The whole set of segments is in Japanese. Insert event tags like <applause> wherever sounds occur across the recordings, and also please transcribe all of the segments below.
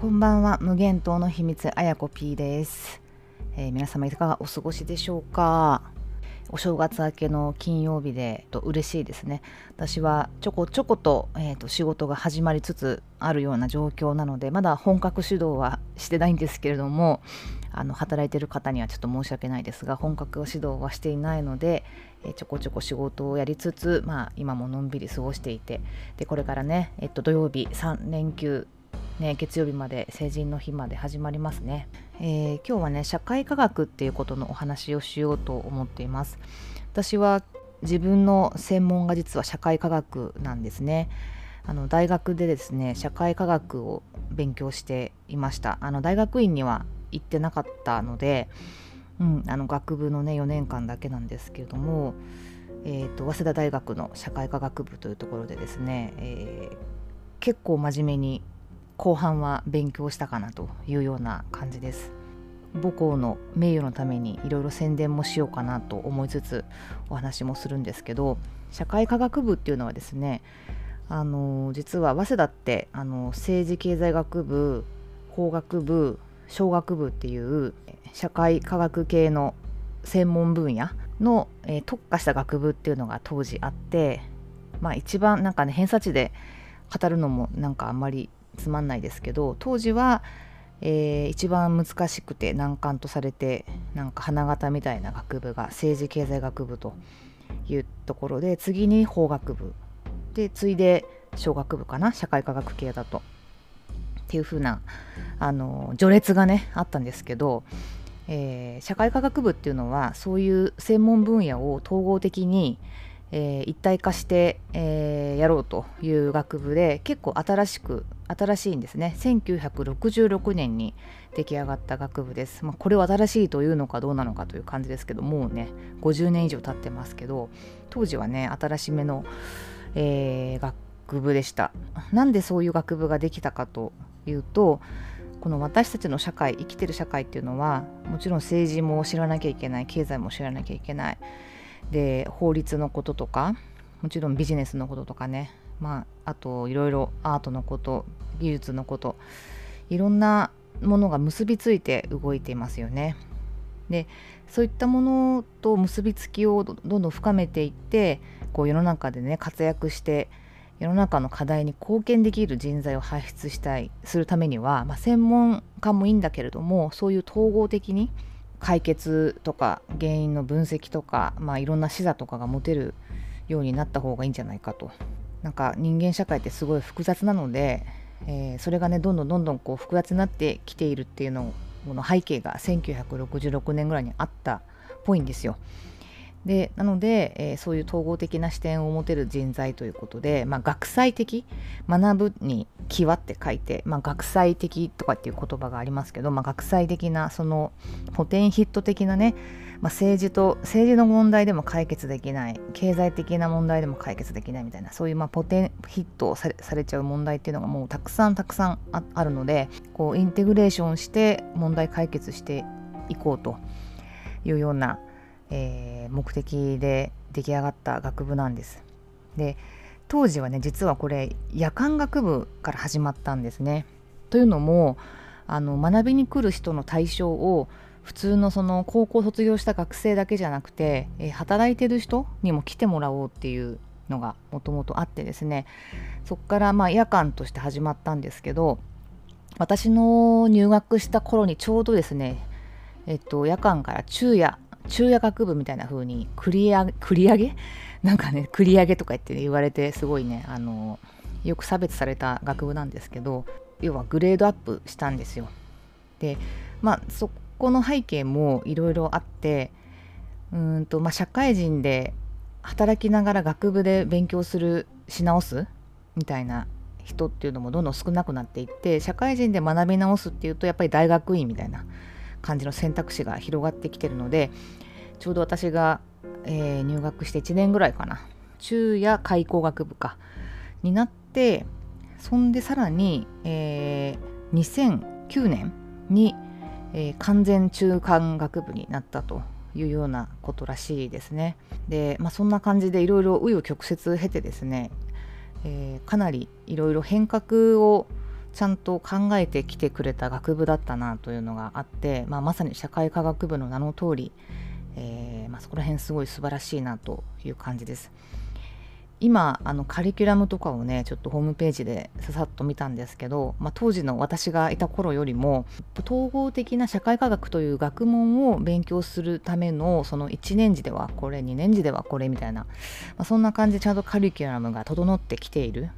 こんばんは。無限島の秘密あやこ P です、えー、皆様いかがお過ごしでしょうか？お正月明けの金曜日でと嬉しいですね。私はちょこちょこと,、えーと、仕事が始まりつつあるような状況なのでまだ本格指導はしてないんですけれどもあの働いてる方にはちょっと申し訳ないですが本格指導はしていないので、えー、ちょこちょこ仕事をやりつつ、まあ、今ものんびり過ごしていてでこれからね、えっと、土曜日3連休ね、月曜日まで成人の日まで始まりますね、えー、今日はね社会科学っていうことのお話をしようと思っています。私は自分の専門が実は社会科学なんですね。あの大学でですね社会科学を勉強していました。あの大学院には行ってなかったので、うん、あの学部のね4年間だけなんですけれども、えーと、早稲田大学の社会科学部というところでですね、えー、結構真面目に後半は勉強したかなというような感じです。母校の名誉のためにいろいろ宣伝もしようかなと思いつつお話もするんですけど社会科学部っていうのはですねあの実は早稲田ってあの政治経済学部法学部小学部っていう社会科学系の専門分野の、えー、特化した学部っていうのが当時あってまあ一番なんかね偏差値で語るのもなんかあんまりつまんないですけど当時は、えー、一番難しくて難関とされてなんか花形みたいな学部が政治経済学部というところで次に法学部。で次いで小学部かな社会科学系だと。っていう風なあの序列がねあったんですけど、えー、社会科学部っていうのはそういう専門分野を統合的に、えー、一体化して、えー、やろうという学部で結構新しく新しいんですね。1966年に出来上がった学部です、まあ、これを新しいというのかどうなのかという感じですけどもうね50年以上経ってますけど当時はね新しめの、えー、学部でした。なんでそういう学部ができたかというとこの私たちの社会生きてる社会っていうのはもちろん政治も知らなきゃいけない経済も知らなきゃいけない。で法律のこととかもちろんビジネスのこととかねまああといろいろアートのこと技術のこといろんなものが結びついて動いていますよね。でそういったものと結びつきをどんどん深めていってこう世の中でね活躍して世の中の課題に貢献できる人材を輩出したいするためには、まあ、専門家もいいんだけれどもそういう統合的に解決とか原因の分析とか、まあ、いろんな視座とかが持てるようになった方がいいんじゃないかと。なんか人間社会ってすごい複雑なので、えー、それがねどんどんどんどんこう複雑になってきているっていうのの背景が1966年ぐらいにあったっぽいんですよ。でなので、えー、そういう統合的な視点を持てる人材ということで、まあ、学際的学ぶに際って書いて、まあ、学際的とかっていう言葉がありますけど、まあ、学際的なそのポテンヒット的なね、まあ、政治と政治の問題でも解決できない経済的な問題でも解決できないみたいなそういうまあポテンヒットされされちゃう問題っていうのがもうたくさんたくさんあるのでこうインテグレーションして問題解決していこうというような、えー、目的で出来上がった学部なんです。で当時はね実はこれ夜間学部から始まったんですね。というのもあの学びに来る人の対象を普通のその高校卒業した学生だけじゃなくて、えー、働いてる人にも来てもらおうっていうのがもともとあってですねそこからまあ夜間として始まったんですけど私の入学した頃にちょうどですね、えっと、夜間から昼夜昼夜学部みたいな風に繰り上げ繰り上げ？<laughs> なんかね繰り上げとか言って、言われてすごいねあのよく差別された学部なんですけど要はグレードアップしたんですよ。でまあそこの背景もいろいろあってうんと、まあ、社会人で働きながら学部で勉強するし直すみたいな人っていうのもどんどん少なくなっていって社会人で学び直すっていうとやっぱり大学院みたいな感じの選択肢が広がってきてるのでちょうど私が、えー、入学して1年ぐらいかな中夜開校学部かになってそんでさらに、えー、2009年にえー、完全中間学部になったというようなことらしいですね。で、まあ、そんな感じでいろいろ紆余曲折経てですね、えー、かなりいろいろ変革をちゃんと考えてきてくれた学部だったなというのがあって、まあ、まさに社会科学部の名の通り、えーまあ、そこら辺すごい素晴らしいなという感じです。今あのカリキュラムとかをねちょっとホームページでささっと見たんですけど、まあ、当時の私がいた頃よりも統合的な社会科学という学問を勉強するためのその1年次ではこれ2年次ではこれみたいな、まあ、そんな感じでちゃんとカリキュラムが整ってきている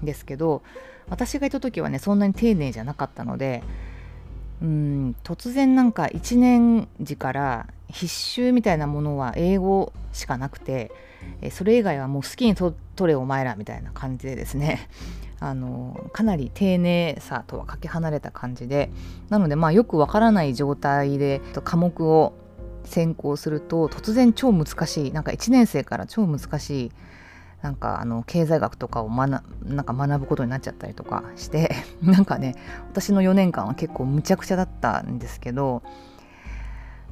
んですけど私がいた時はねそんなに丁寧じゃなかったのでうん突然なんか1年時から必修みたいなものは英語しかなくてそれ以外はもう好きにと取れお前らみたいな感じでですねあのかなり丁寧さとはかけ離れた感じでなのでまあよくわからない状態で科目を専攻すると突然超難しいなんか1年生から超難しいなんかあの経済学とかを学なんか学ぶことになっちゃったりとかして <laughs> なんかね私の4年間は結構むちゃくちゃだったんですけど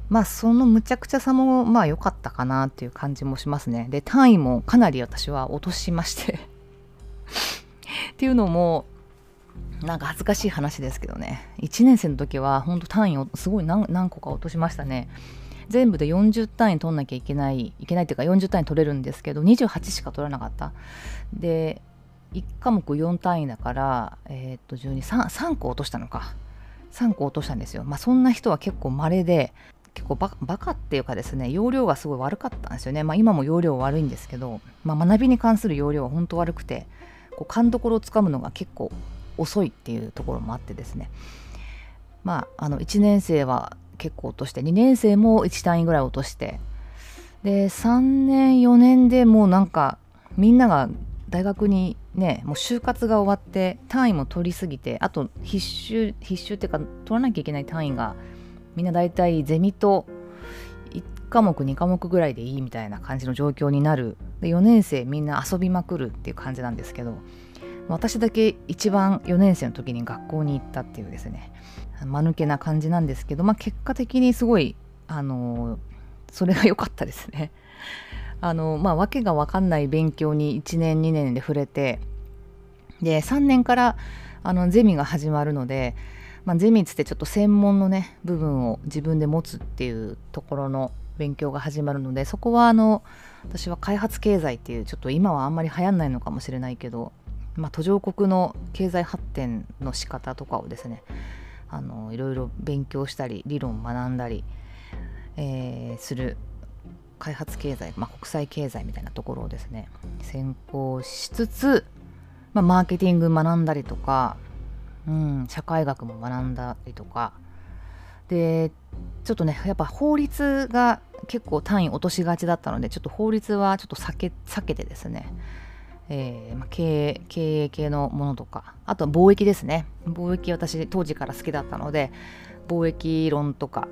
まあそのむちゃくちゃさもまあ良かったかなっていう感じもしますね。で単位もかなり私は落としまして。<laughs> っていうのもなんか恥ずかしい話ですけどね。1年生の時は本当単位をすごい何個か落としましたね。全部で40単位取んなきゃいけないいけないっていうか40単位取れるんですけど28しか取らなかった。で1科目4単位だからえー、っと123 3個落としたのか。3個落としたんですよ。まあそんな人は結構稀で。結構バカっていうかですね容量がすごい悪かったんですよね。まあ今も容量悪いんですけど、まあ、学びに関する容量は本当悪くてこう勘どころをつかむのが結構遅いっていうところもあってですね。まああの1年生は結構落として2年生も1単位ぐらい落としてで3年4年でもうなんかみんなが大学にねもう就活が終わって単位も取りすぎてあと必修必修っていうか取らなきゃいけない単位がみんな大体ゼミと1科目2科目ぐらいでいいみたいな感じの状況になるで4年生みんな遊びまくるっていう感じなんですけど私だけ一番4年生の時に学校に行ったっていうですね間抜けな感じなんですけど、まあ、結果的にすごいあのそれが良かったですね。<laughs> あのまあ訳が分かんない勉強に1年2年で触れてで3年からあのゼミが始まるので、まあ、ゼミつってちょっと専門のね部分を自分で持つっていうところの勉強が始まるのでそこはあの私は開発経済っていうちょっと今はあんまり流行んないのかもしれないけど、まあ、途上国の経済発展の仕方とかをですねあのいろいろ勉強したり理論学んだり、えー、する開発経済、まあ、国際経済みたいなところをですね専攻しつつ、まあ、マーケティング学んだりとか、うん、社会学も学んだりとか。でちょっとねやっぱ法律が結構単位落としがちだったのでちょっと法律はちょっと避け避けてですね。えーまあ、経営経営系のものとかあとは貿易ですね。貿易私当時から好きだったので貿易論とか。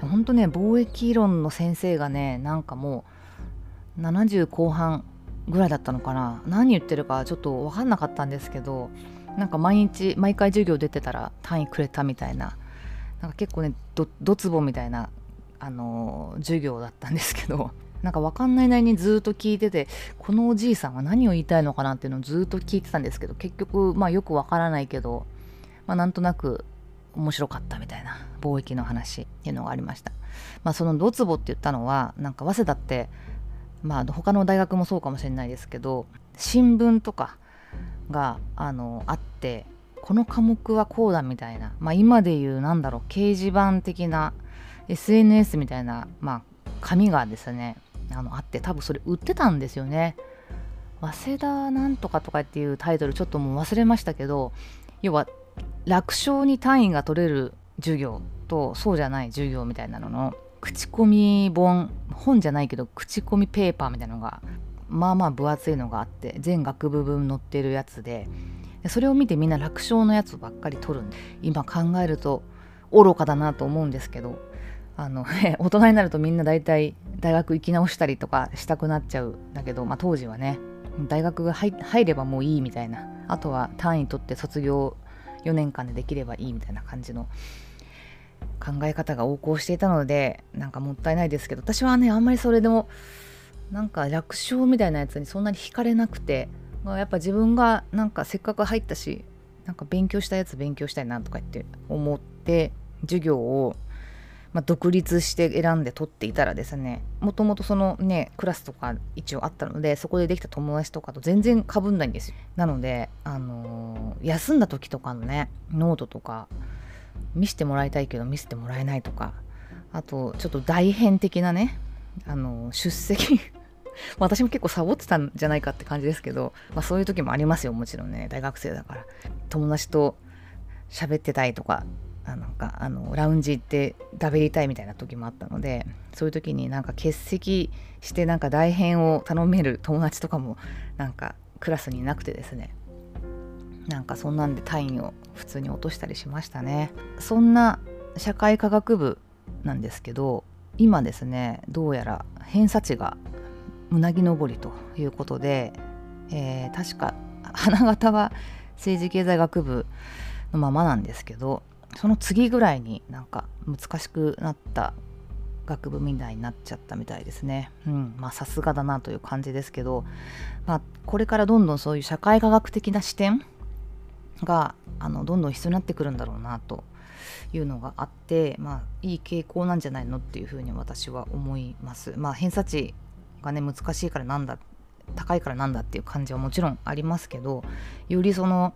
本当ね貿易論の先生がねなんかもう70後半ぐらいだったのかな。何言ってるかちょっと分かんなかったんですけどなんか毎日毎回授業出てたら単位くれたみたいななんか結構ねどつぼみたいな、あのー、授業だったんですけどなんか分かんないなりにずっと聞いててこのおじいさんは何を言いたいのかなっていうのをずっと聞いてたんですけど結局まあよく分からないけど、まあ、なんとなく面白かったみたいな貿易の話っていうのがありました。まあ、そのドツボって言ったのはなんか早稲田ってまあ他の大学もそうかもしれないですけど新聞とかがあのあってこの科目はこうだみたいな、まあ、今で言うなんだろう掲示板的な SNS みたいな、まあ、紙がですねあのあって多分それ売ってたんですよね。早稲田なんとかとかっていうタイトルちょっともう忘れましたけど要は楽勝に単位が取れる授業とそうじゃない授業みたいなのの口コミ本本じゃないけど口コミペーパーみたいなのがまあまあ分厚いのがあって全学部分載ってるやつでそれを見てみんな楽勝のやつばっかり取るんで今考えると愚かだなと思うんですけどあの <laughs> 大人になるとみんな大体大学行き直したりとかしたくなっちゃうんだけど、まあ、当時はね大学が入ればもういいみたいな。あとは単位取って卒業4年間でできればいいみたいな感じの考え方が横行していたのでなんかもったいないですけど私はねあんまりそれでもなんか楽勝みたいなやつにそんなに惹かれなくてやっぱ自分がなんかせっかく入ったしなんか勉強したやつ勉強したいなとか言って思って授業を、まあ、独立して選んで取っていたらですねもともとそのねクラスとか一応あったのでそこでできた友達とかと全然かぶんないんですよ。なのであのー、休んだ時とかのねノートとか見せてもらいたいけど見せてもらえないとかあとちょっと大変的なねあの出席私も結構サボってたんじゃないかって感じですけど、まあ、そういう時もありますよもちろんね。大学生だから。友達と喋ってたいとかあなんかあのラウンジ行って食べりたいみたいな時もあったのでそういう時になんか欠席してなんか大変を頼める友達とかもなんかクラスにいなくてですね。なんかそんなんで単位を普通に落としたりしましたね。そんな社会科学部なんですけど今ですねどうやら偏差値がうなぎ登りということで、えー、確か花形は政治経済学部のままなんですけどその次ぐらいになんか難しくなった学部みたいになっちゃったみたいですね。うん、まあさすがだなという感じですけど、まあ、これからどんどんそういう社会科学的な視点があのどんどん必要になってくるんだろうなというのがあって、まあ、いい傾向なんじゃないのっていうふうに私は思います。まあ、偏差値がね難しいからなんだ高いからなんだっていう感じはもちろんありますけどよりその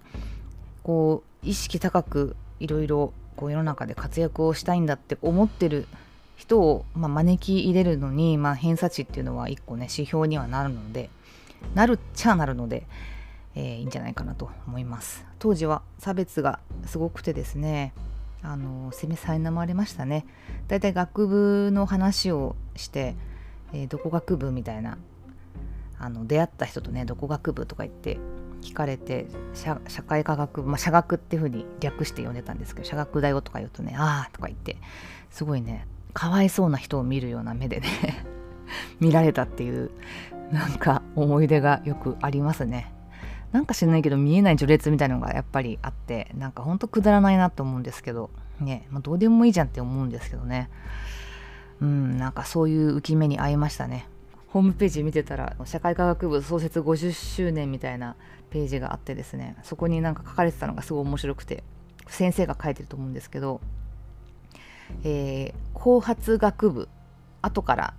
こう意識高くいろいろ世の中で活躍をしたいんだって思ってる人を、まあ、招き入れるのに、まあ、偏差値っていうのは一個ね指標にはなるのでなるっちゃなるので、えー、いいんじゃないかなと思います。当時は差別がすごくてですねあの攻めさえまれましたね。だいたい学部の話をしてえー、どこ学部みたいなあの出会った人とねどこ学部とか言って聞かれて社会科学、まあ、社学っていうふうに略して呼んでたんですけど社学だよとか言うとねああとか言ってすごいねかわいそうな人を見るような目でね <laughs> 見られたっていうなんか思い出がよくありますね。なんか知らないけど見えない序列みたいなのがやっぱりあってなんかほんとくだらないなと思うんですけどね、まあ、どうでもいいじゃんって思うんですけどね。うんなんかそういう浮き目に合いましたね。ホームページ見てたら社会科学部創設50周年みたいなページがあってですねそこになんか書かれてたのがすごい面白くて先生が書いてると思うんですけど、えー、後発学部後から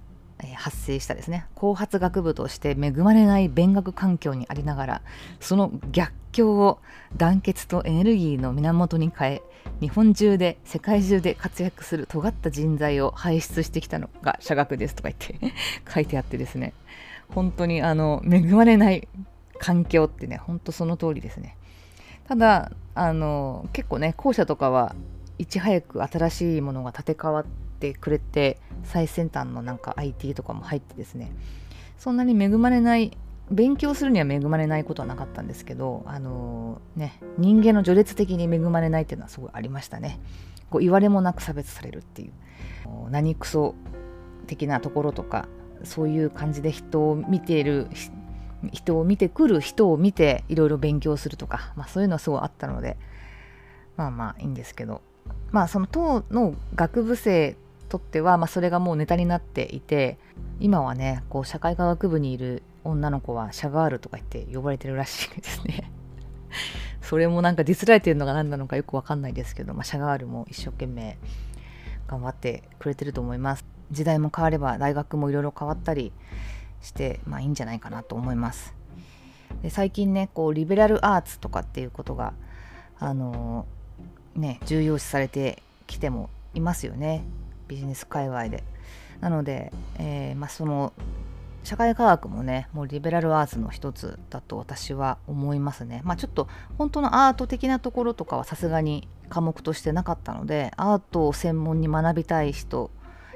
発生したですね。後発学部として恵まれない勉学環境にありながらその逆境を団結とエネルギーの源に変え日本中で世界中で活躍する尖った人材を輩出してきたのが社学ですとか言って <laughs> 書いてあってですね。本当にあの恵まれない環境ってね本当その通りですね。ただあの結構ね校舎とかはいち早く新しいものが建て替わってくれて最先端のなんか IT とかも入ってですねそんなに恵まれない勉強するには恵まれないことはなかったんですけどあのー、ね人間の序列的に恵まれないっていうのはすごいありましたね。こう言われもなく差別されるっていう。何クソ的なところとかそういう感じで人を見ている人を見てくる人を見ていろいろ勉強するとか、まあ、そういうのはすごいあったのでまあまあいいんですけどまあその当の学部生とっては、まあ、それがもうネタになっていて今はねこう社会科学部にいる女の子はシャガールとか言って呼ばれてるらしいですね。<laughs> それもなんかディスられてるのが何なのかよくわかんないですけど、まあ、シャガールも一生懸命頑張ってくれてると思います。時代も変われば大学もいろいろ変わったりしてまあいいんじゃないかなと思います。で最近ねこうリベラルアーツとかっていうことがあのー、ね重要視されてきてもいますよね。ビジネス界隈で。なので、えー、まあ、その社会科学もねもうリベラルアーツの一つだと私は思いますね。まあちょっと本当のアート的なところとかはさすがに科目としてなかったのでアートを専門に学びたい人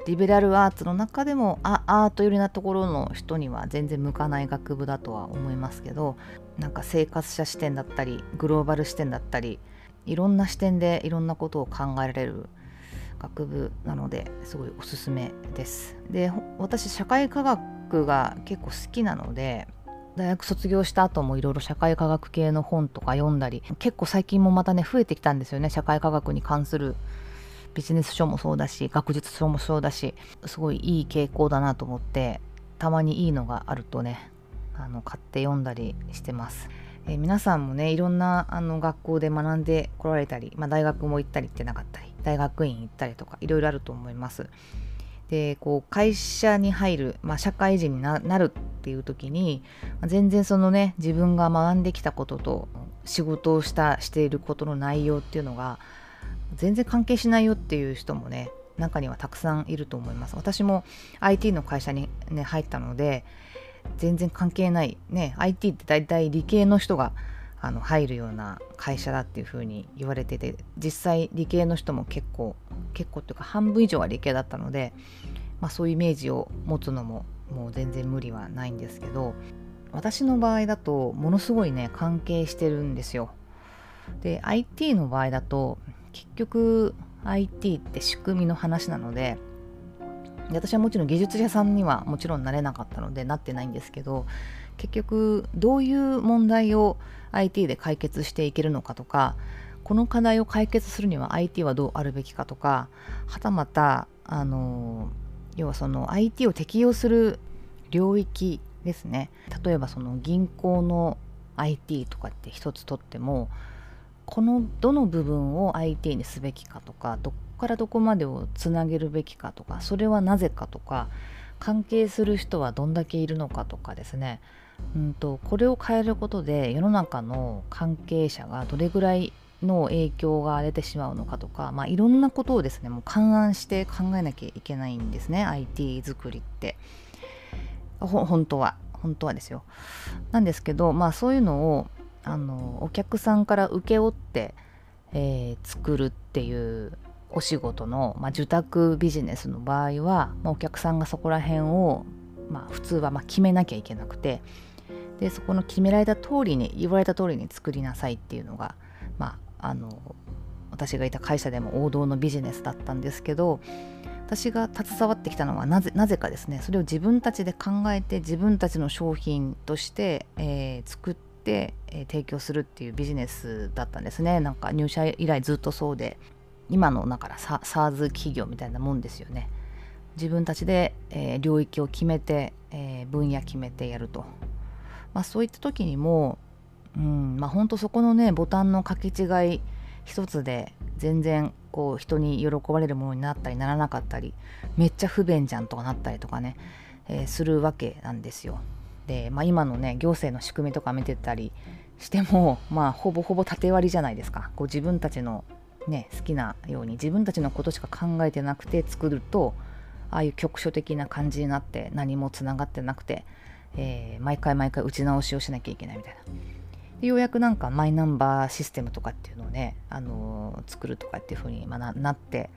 リベラルアーツの中でもアート寄りなところの人には全然向かない学部だとは思いますけどなんか生活者視点だったりグローバル視点だったりいろんな視点でいろんなことを考えられる学部なのですごいおすすめです。で私社会科学が結構好きなので大学卒業した後もいろいろ社会科学系の本とか読んだり結構最近もまたね増えてきたんですよね。社会科学に関するビジネス書もそうだし学術書もそうだしすごいいい傾向だなと思ってたまにいいのがあるとねあの買って読んだりしてます、えー、皆さんもねいろんなあの学校で学んでこられたり、まあ、大学も行ったり行ってなかったり大学院行ったりとかいろいろあると思います。でこう会社に入る、まあ、社会人になるっていう時に全然そのね自分が学んできたことと仕事をしたしていることの内容っていうのが全然関係しないよっていう人もね中にはたくさんいると思います私も IT の会社に、ね、入ったので全然関係ないね IT って大体理系の人があの入るような会社だっていうふうに言われてて実際理系の人も結構結構っていうか半分以上は理系だったので、まあ、そういうイメージを持つのももう全然無理はないんですけど私の場合だとものすごいね関係してるんですよ。で IT の場合だと結局 IT って仕組みの話なのでで私はもちろん技術者さんにはもちろんなれなかったのでなってないんですけど結局どういう問題を IT で解決していけるのかとかこの課題を解決するには IT はどうあるべきかとかはたまたあの要はその IT を適用する領域ですね。例えばその銀行の IT とかって一つとってもこのどの部分を IT にすべきかとかどこからどこまでをつなげるべきかとかそれはなぜかとか関係する人はどんだけいるのかとかですね。うんとこれを変えることで世の中の関係者がどれぐらいの影響が出てしまうのかとか、まあ、いろんなことをですねもう勘案して考えなきゃいけないんですね IT 作りって。本当は本当はですよ。なんですけどまあそういうのをあのお客さんから請け負って、えー、作るっていうお仕事の、まあ、受託ビジネスの場合は、まあ、お客さんがそこら辺を、まあ、普通はま決めなきゃいけなくてでそこの決められた通りに言われた通りに作りなさいっていうのが、まあ、あの私がいた会社でも王道のビジネスだったんですけど私が携わってきたのはなぜなぜかですねそれを自分たちで考えて自分たちの商品として、えー、作って、えー、提供するっていうビジネスだったんですね。なんか入社以来ずっとそうで今のだから SARS 企業みたいなもんですよね。自分たちで、えー、領域を決めて、え、分野決めてやると、まあ、そういった時にも、うんまあ、ほんとそこのねボタンの掛け違い一つで全然こう人に喜ばれるものになったりならなかったりめっちゃ不便じゃんとかなったりとかね、えー、するわけなんですよ。で、まあ、今のね行政の仕組みとか見てたりしてもまあほぼほぼ縦割りじゃないですかこう自分たちのね好きなように自分たちのことしか考えてなくて作るとああいう局所的な感じになって何もつながってなくて、えー、毎回毎回打ち直しをしなきゃいけないみたいな。ようやくなんかマイナンバーシステムとかっていうのをね、あのー、作るとかっていう風にまななって、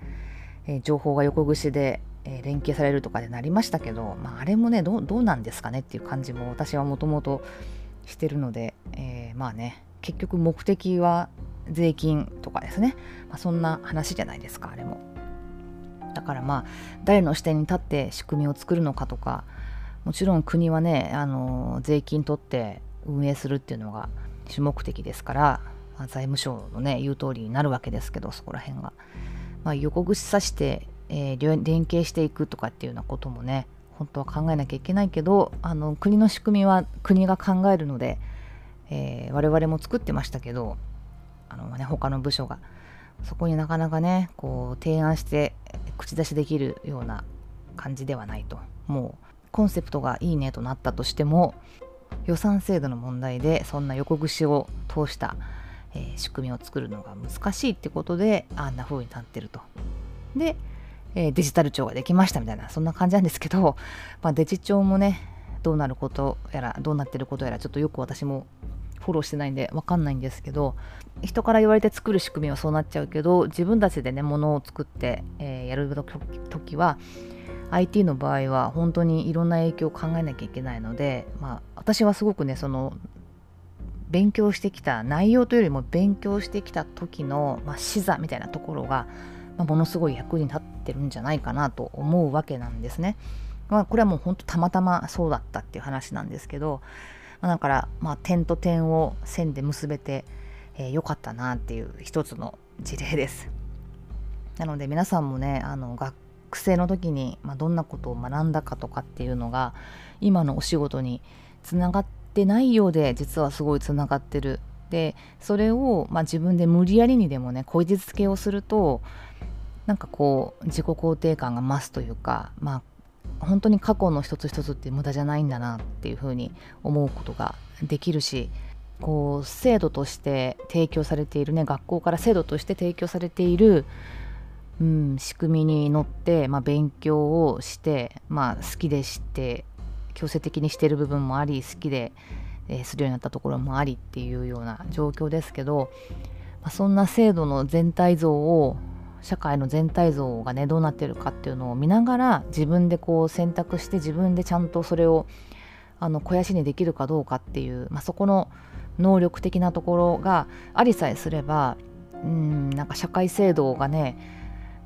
えー、情報が横串で、えー、連携されるとかでなりましたけど、まあ、あれもねどうなんですかねっていう感じも私はもともとしてるので、えまあね結局目的は税金とかですね、まあ、そんな話じゃないですかあれもだからまあ誰の視点に立って仕組みを作るのかとかもちろん国はねあの税金取って運営するっていうのが主目的ですから、財務省のね言う通りになるわけですけどそこら辺が、まあ、横串刺して、えー、連携していくとかっていうようなこともね本当は考えなきゃいけないけどあの国の仕組みは国が考えるので、えー、我々も作ってましたけどあの、ね、他の部署が。そこになかなかねこう提案して口出しできるような感じではないと。もうコンセプトがいいねとなったとしても予算制度の問題でそんな横串を通した、えー、仕組みを作るのが難しいってことであんな風になってると。で、えー、デジタル庁ができましたみたいなそんな感じなんですけど、まあ、デジ庁もねどうなることやらどうなってることやらちょっとよく私もフォローしてないんで分かんないんですけど人から言われて作る仕組みはそうなっちゃうけど自分たちでね物を作って、えー、やる時は IT の場合は本当にいろんな影響を考えなきゃいけないので、まあ、私はすごくねその勉強してきた内容というよりも勉強してきた時の、まあ、視座みたいなところが、まあ、ものすごい役に立ってるんじゃないかなと思うわけなんですね。まあ、これはもう本当たまたまそうだったっていう話なんですけど、まあ、だから、まあ、点と点を線で結べてえー、よかったなっていう一つの事例です。なので皆さんもねあの学学生の時に、まあ、どんなことを学んだかとかっていうのが今のお仕事につながっってないようで実はすごいつながってる。でそれを、まあ、自分で無理やりにでもねこじつけをするとなんかこう自己肯定感が増すというかまあ本当に過去の一つ一つって無駄じゃないんだなっていうふうに思うことができるしこう制度として提供されているね学校から制度として提供されている、うん、仕組みに乗って、まあ、勉強をして、まあ、好きで知って強制的にしてる部分もあり好きで、えー、するようになったところもありっていうような状況ですけど、まあ、そんな制度の全体像を社会の全体像がねどうなってるかっていうのを見ながら自分でこう選択して自分でちゃんとそれをあの肥やしにできるかどうかっていう、まあ、そこの能力的なところがありさえすればうんなんか社会制度がね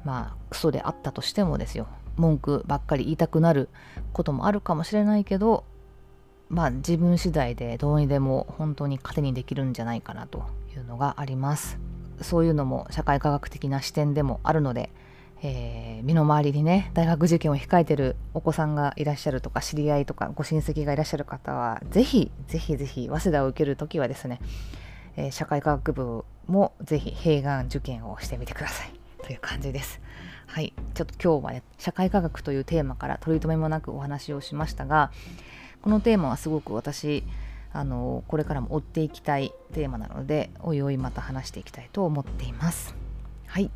まあクソであったとしてもですよ。文句ばっかり言いたくなることもあるかもしれないけどまあ自分次第でどうにでも本当に糧にできるんじゃないかなというのがあります。そういうのも社会科学的な視点でもあるのでえー、身の回りにね大学受験を控えてるお子さんがいらっしゃるとか知り合いとかご親戚がいらっしゃる方はぜひぜひぜひ早稲田を受けるときはですね、えー、社会科学部もぜひ併願受験をしてみてください。という感じです。はい、ちょっと今日はね社会科学というテーマから取り留めもなくお話をしましたがこのテーマはすごく私あのこれからも追っていきたいテーマなのでおいおいまた話していきたいと思っています。はい、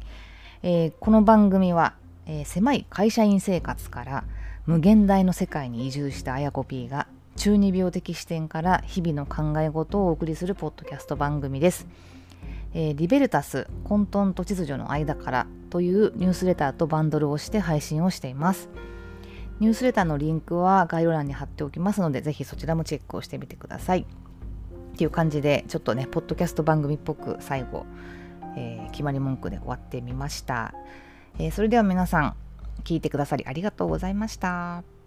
えー、この番組は、えー、狭い会社員生活から無限大の世界に移住したあやこ P が中二病的視点から日々の考え事をお送りするポッドキャスト番組です。えー、リベルタス混沌と秩序の間からというニュースレターとバンドルをして配信をしています。ニュースレターのリンクは概要欄に貼っておきますので、ぜひそちらもチェックをしてみてください。っていう感じで、ちょっとね、ポッドキャスト番組っぽく最後、えー、決まり文句で終わってみました、えー、それでは皆さん聞いてくださりありがとうございました。